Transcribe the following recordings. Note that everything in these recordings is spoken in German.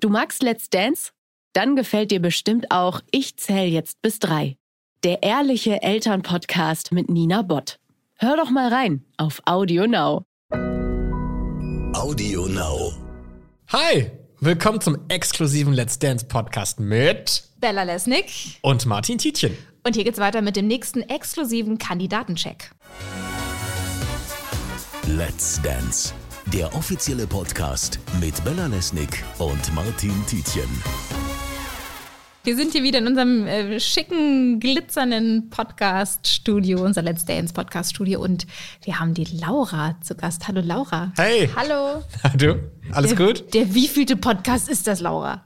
Du magst Let's Dance? Dann gefällt dir bestimmt auch Ich zähl jetzt bis drei. Der ehrliche Elternpodcast mit Nina Bott. Hör doch mal rein auf Audio Now. Audio Now. Hi, willkommen zum exklusiven Let's Dance Podcast mit Bella Lesnick. und Martin Tietjen. Und hier geht's weiter mit dem nächsten exklusiven Kandidatencheck. Let's Dance. Der offizielle Podcast mit Bella Lesnick und Martin Tietjen. Wir sind hier wieder in unserem äh, schicken, glitzernden Podcast-Studio, unser Let's Dance Podcast-Studio. Und wir haben die Laura zu Gast. Hallo Laura. Hey, Hallo. du, alles der, gut? Der wievielte Podcast ist das, Laura?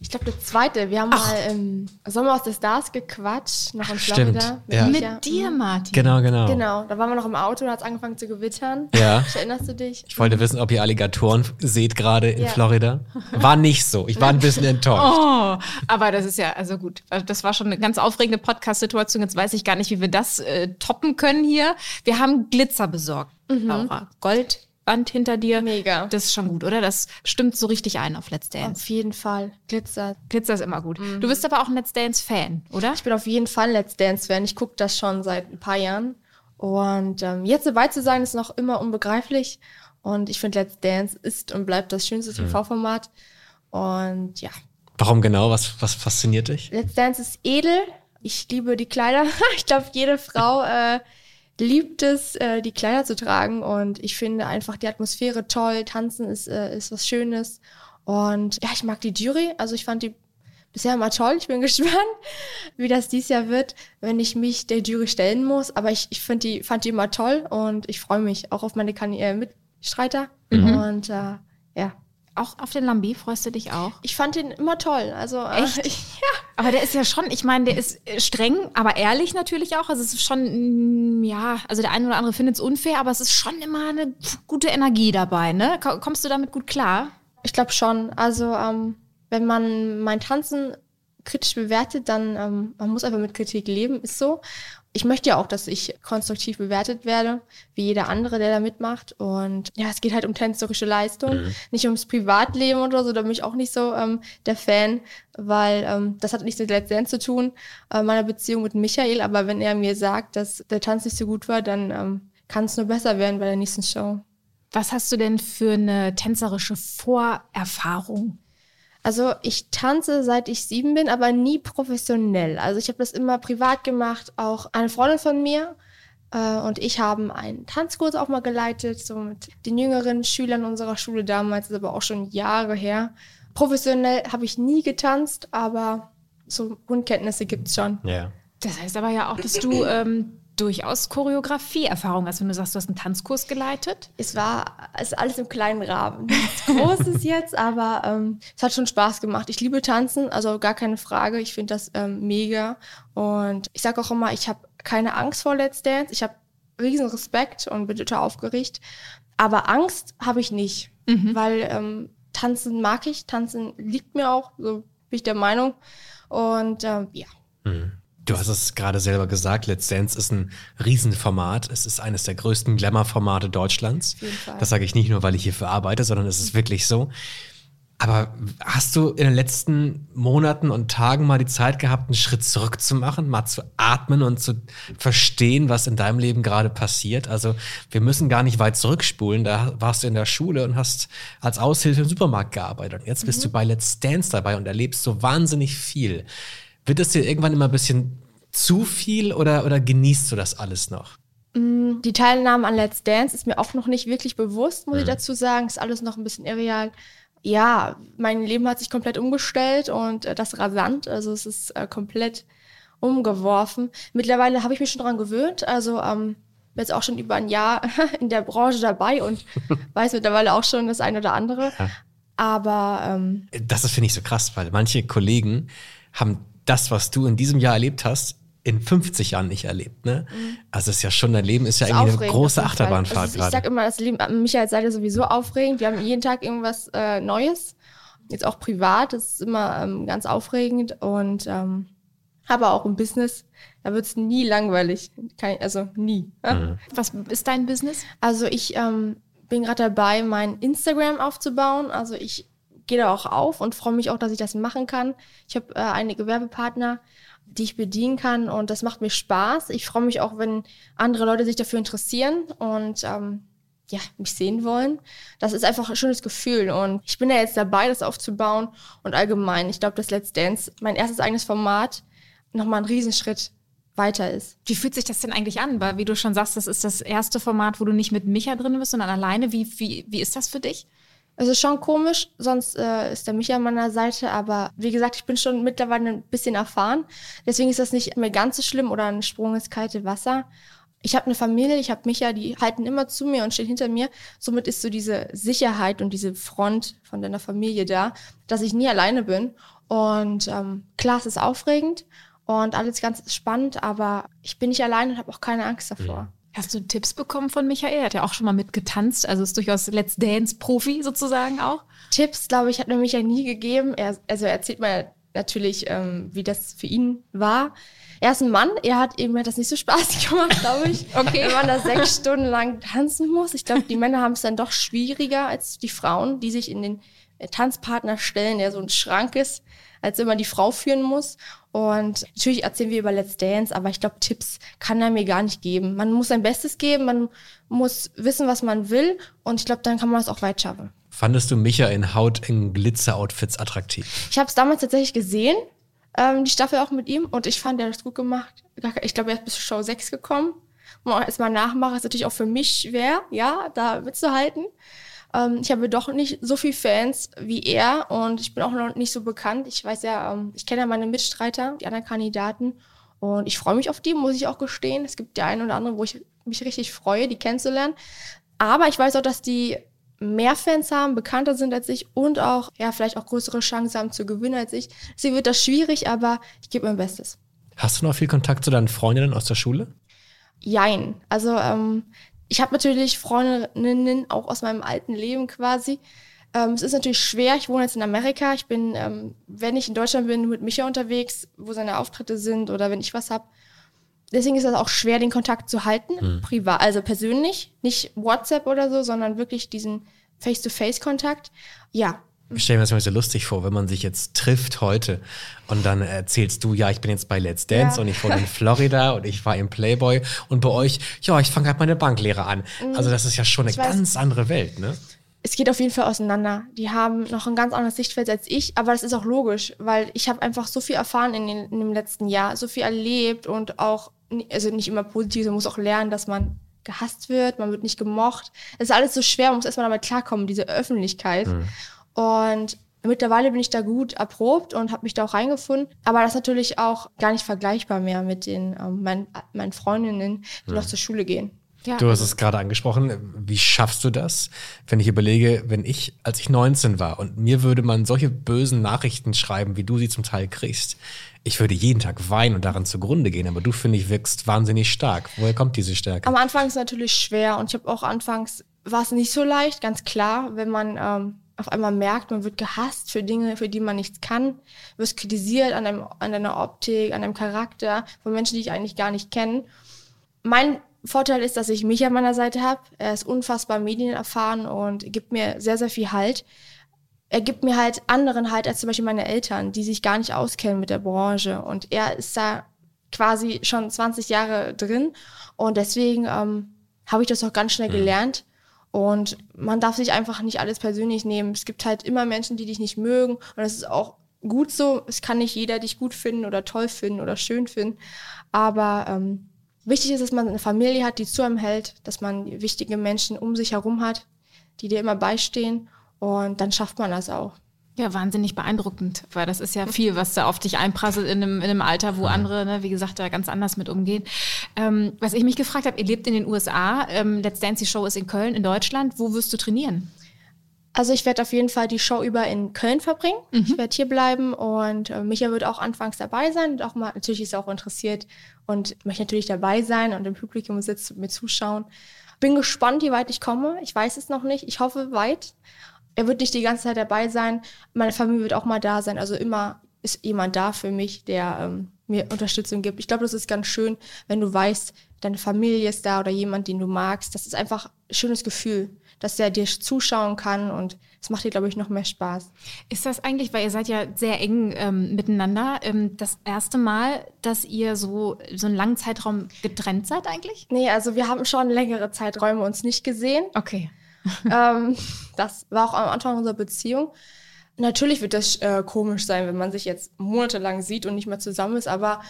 Ich glaube, der zweite. Wir haben mal im Sommer aus der Stars gequatscht, noch in Stimmt, Florida. ja. Mit dir, Martin. Genau, genau. Genau, da waren wir noch im Auto und hat es angefangen zu gewittern. Ja. Erinnerst du dich? Ich wollte wissen, ob ihr Alligatoren seht gerade in Ja. Florida. War nicht so. Ich war ein bisschen enttäuscht. Oh, aber das ist ja, also gut, das war schon eine ganz aufregende Podcast-Situation. Jetzt weiß ich gar nicht, wie wir das äh, toppen können hier. Wir haben Glitzer besorgt, Laura. Goldband hinter dir. Mega. Das ist schon gut, oder? Das stimmt so richtig ein auf Let's Dance. Auf jeden Fall. Glitzer. Glitzer ist immer gut. Du bist aber auch ein Let's Dance-Fan, oder? Ich bin auf jeden Fall Let's Dance-Fan. Ich gucke das schon seit ein paar Jahren. Und ähm, jetzt dabei zu sein, ist noch immer unbegreiflich. Und ich finde, Let's Dance ist und bleibt das schönste TV-Format. Und ja, Warum genau? Was, was fasziniert dich? Let's Dance ist edel. Ich liebe die Kleider. Ich glaube, jede Frau äh, liebt es, äh, die Kleider zu tragen. Und ich finde einfach die Atmosphäre toll. Tanzen ist, äh, ist was Schönes. Und ja, ich mag die Jury. Also ich fand die bisher immer toll. Ich bin gespannt, wie das dieses Jahr wird, wenn ich mich der Jury stellen muss. Aber ich, ich find die, fand die immer toll und ich freue mich auch auf meine kan äh, Mitstreiter. Und äh, ja, Auch auf den Lambi freust du dich auch? ich fand den immer toll. Also äh, Echt? Ich, Aber der ist ja schon, ich meine, der ist äh, streng, aber ehrlich natürlich auch. Also es ist schon, mm, ja, also der eine oder andere findet es unfair, aber es ist schon immer eine gute Energie dabei, ne? Ko- Kommst du damit gut klar? Ich glaube schon. Also, ähm, wenn man mein Tanzen kritisch bewertet, dann ähm, man muss einfach mit Kritik leben, ist so. Ich möchte ja auch, dass ich konstruktiv bewertet werde, wie jeder andere, der da mitmacht. Und ja, es geht halt um tänzerische Leistung, nicht ums Privatleben oder so. Da bin ich auch nicht so ähm, der Fan, weil ähm, das hat nichts mit Let's Dance zu tun, äh, meiner Beziehung mit Michael. Aber wenn er mir sagt, dass der Tanz nicht so gut war, dann ähm, kann es nur besser werden bei der nächsten Show. Was hast du denn für eine tänzerische Vorerfahrung? Also ich tanze seit ich sieben bin, aber nie professionell. Also ich habe das immer privat gemacht. Auch eine Freundin von mir äh, und ich haben einen Tanzkurs auch mal geleitet, so mit den jüngeren Schülern unserer Schule damals, ist aber auch schon Jahre her. Professionell habe ich nie getanzt, aber so Grundkenntnisse gibt's schon. Ja. Das heißt aber ja auch, dass du ähm, durchaus Choreografie-Erfahrung hast, wenn du sagst, du hast einen Tanzkurs geleitet. Es war es ist alles im kleinen Rahmen. Nichts Großes jetzt, aber ähm, es hat schon Spaß gemacht. Ich liebe Tanzen, also gar keine Frage. Ich finde das ähm, mega. Und ich sage auch immer, ich habe keine Angst vor Let's Dance. Ich habe riesen Respekt und bin total aufgeregt. Aber Angst habe ich nicht, weil ähm, Tanzen mag ich. Tanzen liegt mir auch, so bin ich der Meinung. Und ähm, ja, Du hast es gerade selber gesagt, Let's Dance ist ein Riesenformat. Es ist eines der größten Glamour-Formate Deutschlands. Das sage ich nicht nur, weil ich hierfür arbeite, sondern es ist wirklich so. Aber hast du in den letzten Monaten und Tagen mal die Zeit gehabt, einen Schritt zurück zu machen, mal zu atmen und zu verstehen, was in deinem Leben gerade passiert? Also wir müssen gar nicht weit zurückspulen. Da warst du in der Schule und hast als Aushilfe im Supermarkt gearbeitet. Und jetzt bist du bei Let's Dance dabei und erlebst so wahnsinnig viel. Wird es dir irgendwann immer ein bisschen zu viel oder, oder genießt du das alles noch? Die Teilnahme an Let's Dance ist mir auch noch nicht wirklich bewusst, muss ich dazu sagen. Ist alles noch ein bisschen irreal. Ja, mein Leben hat sich komplett umgestellt und äh, das rasant. Also es ist äh, komplett umgeworfen. Mittlerweile habe ich mich schon daran gewöhnt. Also ähm, bin jetzt auch schon über ein Jahr in der Branche dabei und weiß mittlerweile auch schon das eine oder andere. Aber ähm, Das ist, finde ich, so krass, weil manche Kollegen haben das, was du in diesem Jahr erlebt hast, in 50 Jahren nicht erlebt. Ne? Also es ist ja schon, dein Leben ist ja ist irgendwie eine große. Achterbahnfahrt Also ich sag gerade. immer, das Leben an Michael seid ihr sowieso aufregend. Wir haben jeden Tag irgendwas äh, Neues. Jetzt auch privat, das ist immer ähm, ganz aufregend und ähm, aber auch im Business, da wird's nie langweilig. Kein, also nie. ja? Mhm. Was ist dein Business? Also ich ähm, bin gerade dabei, mein Instagram aufzubauen. Also ich gehe da auch auf und freue mich auch, dass ich das machen kann. Ich habe äh, einige Werbepartner, die ich bedienen kann und das macht mir Spaß. Ich freue mich auch, wenn andere Leute sich dafür interessieren und ähm, ja, mich sehen wollen. Das ist einfach ein schönes Gefühl und ich bin ja jetzt dabei, das aufzubauen und allgemein, ich glaube, dass Let's Dance, mein erstes eigenes Format, nochmal ein Riesenschritt weiter ist. Wie fühlt sich das denn eigentlich an? Weil, wie du schon sagst, das ist das erste Format, wo du nicht mit Micha drin bist, sondern alleine. Wie, wie, wie ist das für dich? Es ist schon komisch, sonst äh, ist der Micha an meiner Seite, aber wie gesagt, ich bin schon mittlerweile ein bisschen erfahren. Deswegen ist das nicht mehr ganz so schlimm oder ein Sprung ins kalte Wasser. Ich habe eine Familie, ich habe Micha, die halten immer zu mir und stehen hinter mir. Somit ist so diese Sicherheit und diese Front von deiner Familie da, dass ich nie alleine bin. Und ähm, klar, es ist aufregend und alles ganz spannend, aber ich bin nicht allein und habe auch keine Angst davor. Mhm. Hast du Tipps bekommen von Michael? Er hat ja auch schon mal mitgetanzt, also ist durchaus Let's Dance-Profi sozusagen auch. Tipps, glaube ich, hat mir Michael nie gegeben. Er, also er erzählt mir natürlich, ähm, wie das für ihn war. Er ist ein Mann, er hat eben hat das nicht so spaßig gemacht, glaube ich. Okay. Wenn man da sechs Stunden lang tanzen muss. Ich glaube, die Männer haben es dann doch schwieriger als die Frauen, die sich in den äh, Tanzpartner stellen, der so ein Schrank ist, als man die Frau führen muss. Und natürlich erzählen wir über Let's Dance, aber ich glaube, Tipps kann er mir gar nicht geben. Man muss sein Bestes geben, man muss wissen, was man will und ich glaube, dann kann man es auch weit schaffen. Fandest du Micha in Haut in Glitzer-Outfits attraktiv? Ich habe es damals tatsächlich gesehen, ähm, die Staffel auch mit ihm und ich fand, er hat es gut gemacht. Ich glaube, er ist bis Show 6 gekommen. Erstmal nachmachen, ist natürlich auch für mich schwer, ja, da mitzuhalten. Ähm, ich habe doch nicht so viel Fans wie er und ich bin auch noch nicht so bekannt. Ich weiß ja, ähm, ich kenne ja meine Mitstreiter, die anderen Kandidaten und ich freue mich auf die, muss ich auch gestehen. Es gibt die eine oder andere, wo ich mich richtig freue, die kennenzulernen. Aber ich weiß auch, dass die mehr Fans haben, bekannter sind als ich und auch, ja, vielleicht auch größere Chancen haben zu gewinnen als ich. Deswegen wird das schwierig, aber ich gebe mein Bestes. Hast du noch viel Kontakt zu deinen Freundinnen aus der Schule? Jein. Also ähm, ich habe natürlich Freundinnen auch aus meinem alten Leben quasi. Ähm, es ist natürlich schwer. Ich wohne jetzt in Amerika. Ich bin, ähm, wenn ich in Deutschland bin, mit Micha unterwegs, wo seine Auftritte sind oder wenn ich was hab. Deswegen ist es auch schwer, den Kontakt zu halten, Hm. privat, also persönlich, nicht WhatsApp oder so, sondern wirklich diesen Face-to-Face-Kontakt. Ja, Ich stelle mir das immer so lustig vor, wenn man sich jetzt trifft heute und dann erzählst du, ja, ich bin jetzt bei Let's Dance Ja. und ich wohne in Florida und ich war im Playboy und bei euch, ja, ich fange halt meine Banklehre an. Also das ist ja schon eine Ich weiß. ganz andere Welt, ne? es geht auf jeden Fall auseinander. Die haben noch ein ganz anderes Sichtfeld als ich, aber das ist auch logisch, weil ich habe einfach so viel erfahren in, den, in dem letzten Jahr, so viel erlebt und auch, also nicht immer positiv, man muss auch lernen, dass man gehasst wird, man wird nicht gemocht. Es ist alles so schwer, man muss erstmal damit klarkommen, diese Öffentlichkeit. Und mittlerweile bin ich da gut erprobt und habe mich da auch reingefunden. Aber das ist natürlich auch gar nicht vergleichbar mehr mit den ähm, meinen, meinen Freundinnen, die noch zur Schule gehen. Ja. Du hast es gerade angesprochen. Wie schaffst du das? Wenn ich überlege, wenn ich, als ich 19 war und mir würde man solche bösen Nachrichten schreiben, wie du sie zum Teil kriegst, ich würde jeden Tag weinen und daran zugrunde gehen. Aber du, finde ich, wirkst wahnsinnig stark. Woher kommt diese Stärke? Am Anfang ist es natürlich schwer und ich habe auch anfangs war es nicht so leicht, ganz klar, wenn man ähm, auf einmal merkt, man wird gehasst für Dinge, für die man nichts kann, wirst kritisiert an, einem, an deiner Optik, an deinem Charakter von Menschen, die ich eigentlich gar nicht kenne. Mein Vorteil ist, dass ich mich an meiner Seite habe. Er ist unfassbar medienerfahren und gibt mir sehr, sehr viel Halt. Er gibt mir halt anderen Halt als zum Beispiel meine Eltern, die sich gar nicht auskennen mit der Branche. Und er ist da quasi schon 20 Jahre drin. Und deswegen ähm, habe ich das auch ganz schnell gelernt. Und man darf sich einfach nicht alles persönlich nehmen. Es gibt halt immer Menschen, die dich nicht mögen. Und das ist auch gut so. Es kann nicht jeder dich gut finden oder toll finden oder schön finden. Aber ähm, wichtig ist, dass man eine Familie hat, die zu einem hält, dass man wichtige Menschen um sich herum hat, die dir immer beistehen. Und dann schafft man das auch. Ja, wahnsinnig beeindruckend, weil das ist ja viel, was da auf dich einprasselt in einem, in einem Alter, wo andere, ne, wie gesagt, da ganz anders mit umgehen. Ähm, was ich mich gefragt habe, ihr lebt in den USA, ähm, Let's Dance, die Show ist in Köln, in Deutschland. Wo wirst du trainieren? Also ich werde auf jeden Fall die Show über in Köln verbringen. Ich werde hier bleiben und äh, Micha wird auch anfangs dabei sein und auch mal, natürlich ist er auch interessiert und möchte natürlich dabei sein und im Publikum sitzt und mir zuschauen. Bin gespannt, wie weit ich komme. Ich weiß es noch nicht. Ich hoffe weit. Er wird nicht die ganze Zeit dabei sein. Meine Familie wird auch mal da sein. Also immer ist jemand da für mich, der ähm, mir Unterstützung gibt. Ich glaube, das ist ganz schön, wenn du weißt, deine Familie ist da oder jemand, den du magst. Das ist einfach ein schönes Gefühl, dass der dir zuschauen kann und das macht dir, glaube ich, noch mehr Spaß. Ist das eigentlich, weil ihr seid ja sehr eng ähm, miteinander, ähm, das erste Mal, dass ihr so, so einen langen Zeitraum getrennt seid eigentlich? Nee, also wir haben schon längere Zeiträume uns nicht gesehen. Okay. ähm, das war auch am Anfang unserer Beziehung. Natürlich wird das äh, komisch sein, wenn man sich jetzt monatelang sieht und nicht mehr zusammen ist, aber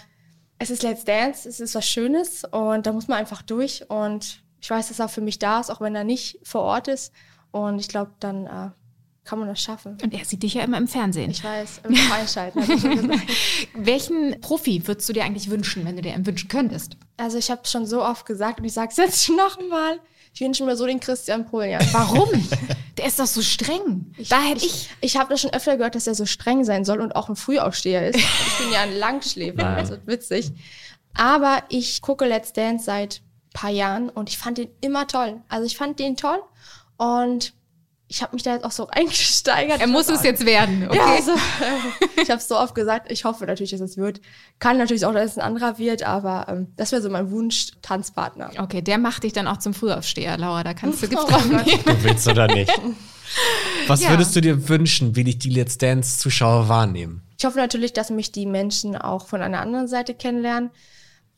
es ist Let's Dance, es ist was Schönes und da muss man einfach durch und ich weiß, dass er für mich da ist, auch wenn er nicht vor Ort ist und ich glaube, dann äh, kann man das schaffen. Und er sieht dich ja immer im Fernsehen. Ich weiß, im Einschalten. Welchen Profi würdest du dir eigentlich wünschen, wenn du dir einen wünschen könntest? Also ich habe es schon so oft gesagt und ich sage es jetzt noch mal. Ich wünsche mir so den Christian Poljan. Warum? Der ist doch so streng. da hätte ich. Ich habe das schon öfter gehört, dass er so streng sein soll und auch ein Frühaufsteher ist. Ich bin ja ein Langschläfer, wird witzig. Aber ich gucke Let's Dance seit paar Jahren und ich fand den immer toll. Also ich fand den toll und ich habe mich da jetzt auch so eingesteigert. Er muss es jetzt werden, okay? Ja, also, äh, ich habe es so oft gesagt. Ich hoffe natürlich, dass es wird. Kann natürlich auch, dass es ein anderer wird, aber ähm, das wäre so mein Wunsch-Tanzpartner. Okay, der macht dich dann auch zum Frühaufsteher, Laura. Da kannst du Oh gibt's nehmen. Du willst oder nicht? Was Ja. würdest du dir wünschen, wie dich die Let's Dance-Zuschauer wahrnehmen? Ich hoffe natürlich, dass mich die Menschen auch von einer anderen Seite kennenlernen.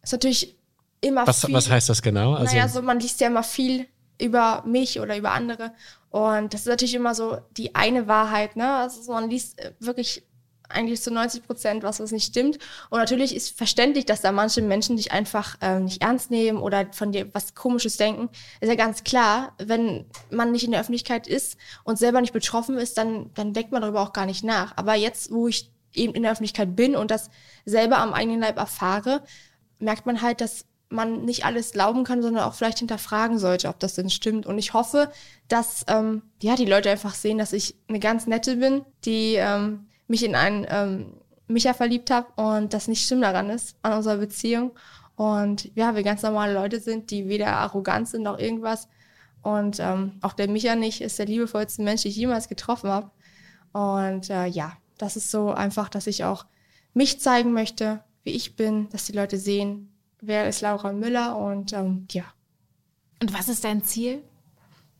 Ist natürlich immer Was, viel. was heißt das genau? Also, naja, so man liest ja immer viel über mich oder über andere. Und das ist natürlich immer so die eine Wahrheit, ne? Also man liest äh, wirklich eigentlich zu 90 Prozent was, was nicht stimmt. Und natürlich ist verständlich, dass da manche Menschen dich einfach ähm, nicht ernst nehmen oder von dir was Komisches denken. Ist ja ganz klar, wenn man nicht in der Öffentlichkeit ist und selber nicht betroffen ist, dann, dann denkt man darüber auch gar nicht nach. Aber jetzt, wo ich eben in der Öffentlichkeit bin und das selber am eigenen Leib erfahre, merkt man halt, dass man nicht alles glauben kann, sondern auch vielleicht hinterfragen sollte, ob das denn stimmt. Und ich hoffe, dass ähm, ja die Leute einfach sehen, dass ich eine ganz nette bin, die ähm, mich in einen ähm, Micha verliebt habe und das nicht schlimm daran ist an unserer Beziehung. Und ja, wir ganz normale Leute sind, die weder arrogant sind noch irgendwas. Und ähm, auch der Micha nicht ist der liebevollste Mensch, den ich jemals getroffen habe. Und äh, ja, das ist so einfach, dass ich auch mich zeigen möchte, wie ich bin, dass die Leute sehen, wer ist Laura Müller und ähm, ja. Und was ist dein Ziel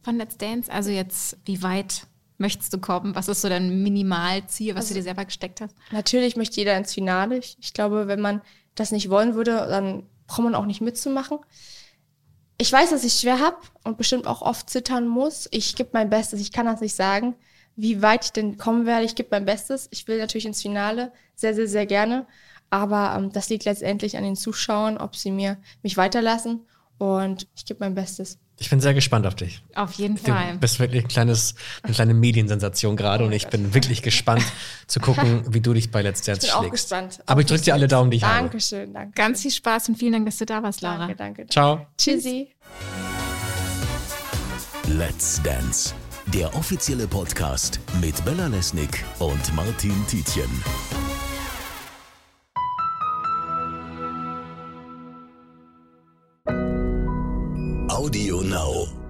von Let's Dance? Also jetzt, wie weit möchtest du kommen? Was ist so dein Minimalziel, was du dir selber gesteckt hast? Natürlich möchte jeder ins Finale. Ich, ich glaube, wenn man das nicht wollen würde, dann braucht man auch nicht mitzumachen. Ich weiß, dass ich schwer habe und bestimmt auch oft zittern muss. Ich gebe mein Bestes. Ich kann das nicht sagen, wie weit ich denn kommen werde. Ich gebe mein Bestes. Ich will natürlich ins Finale sehr, sehr, sehr gerne. Aber ähm, das liegt letztendlich an den Zuschauern, ob sie mir mich weiterlassen. Und ich gebe mein Bestes. ich bin sehr gespannt auf dich. Auf jeden Du Fall. bist wirklich ein kleines, eine kleine Mediensensation gerade und ich bin wirklich gespannt zu gucken, wie du dich bei Let's Dance Ich bin auch schlägst. gespannt. Aber ich drücke dir alle Daumen, die ich habe. Dankeschön, danke. Ganz viel Spaß und vielen Dank, dass du da warst, Laura. Danke, danke. Ciao. Tschüssi. Let's Dance, der offizielle Podcast mit Bella Lesnick und Martin Tietjen. now.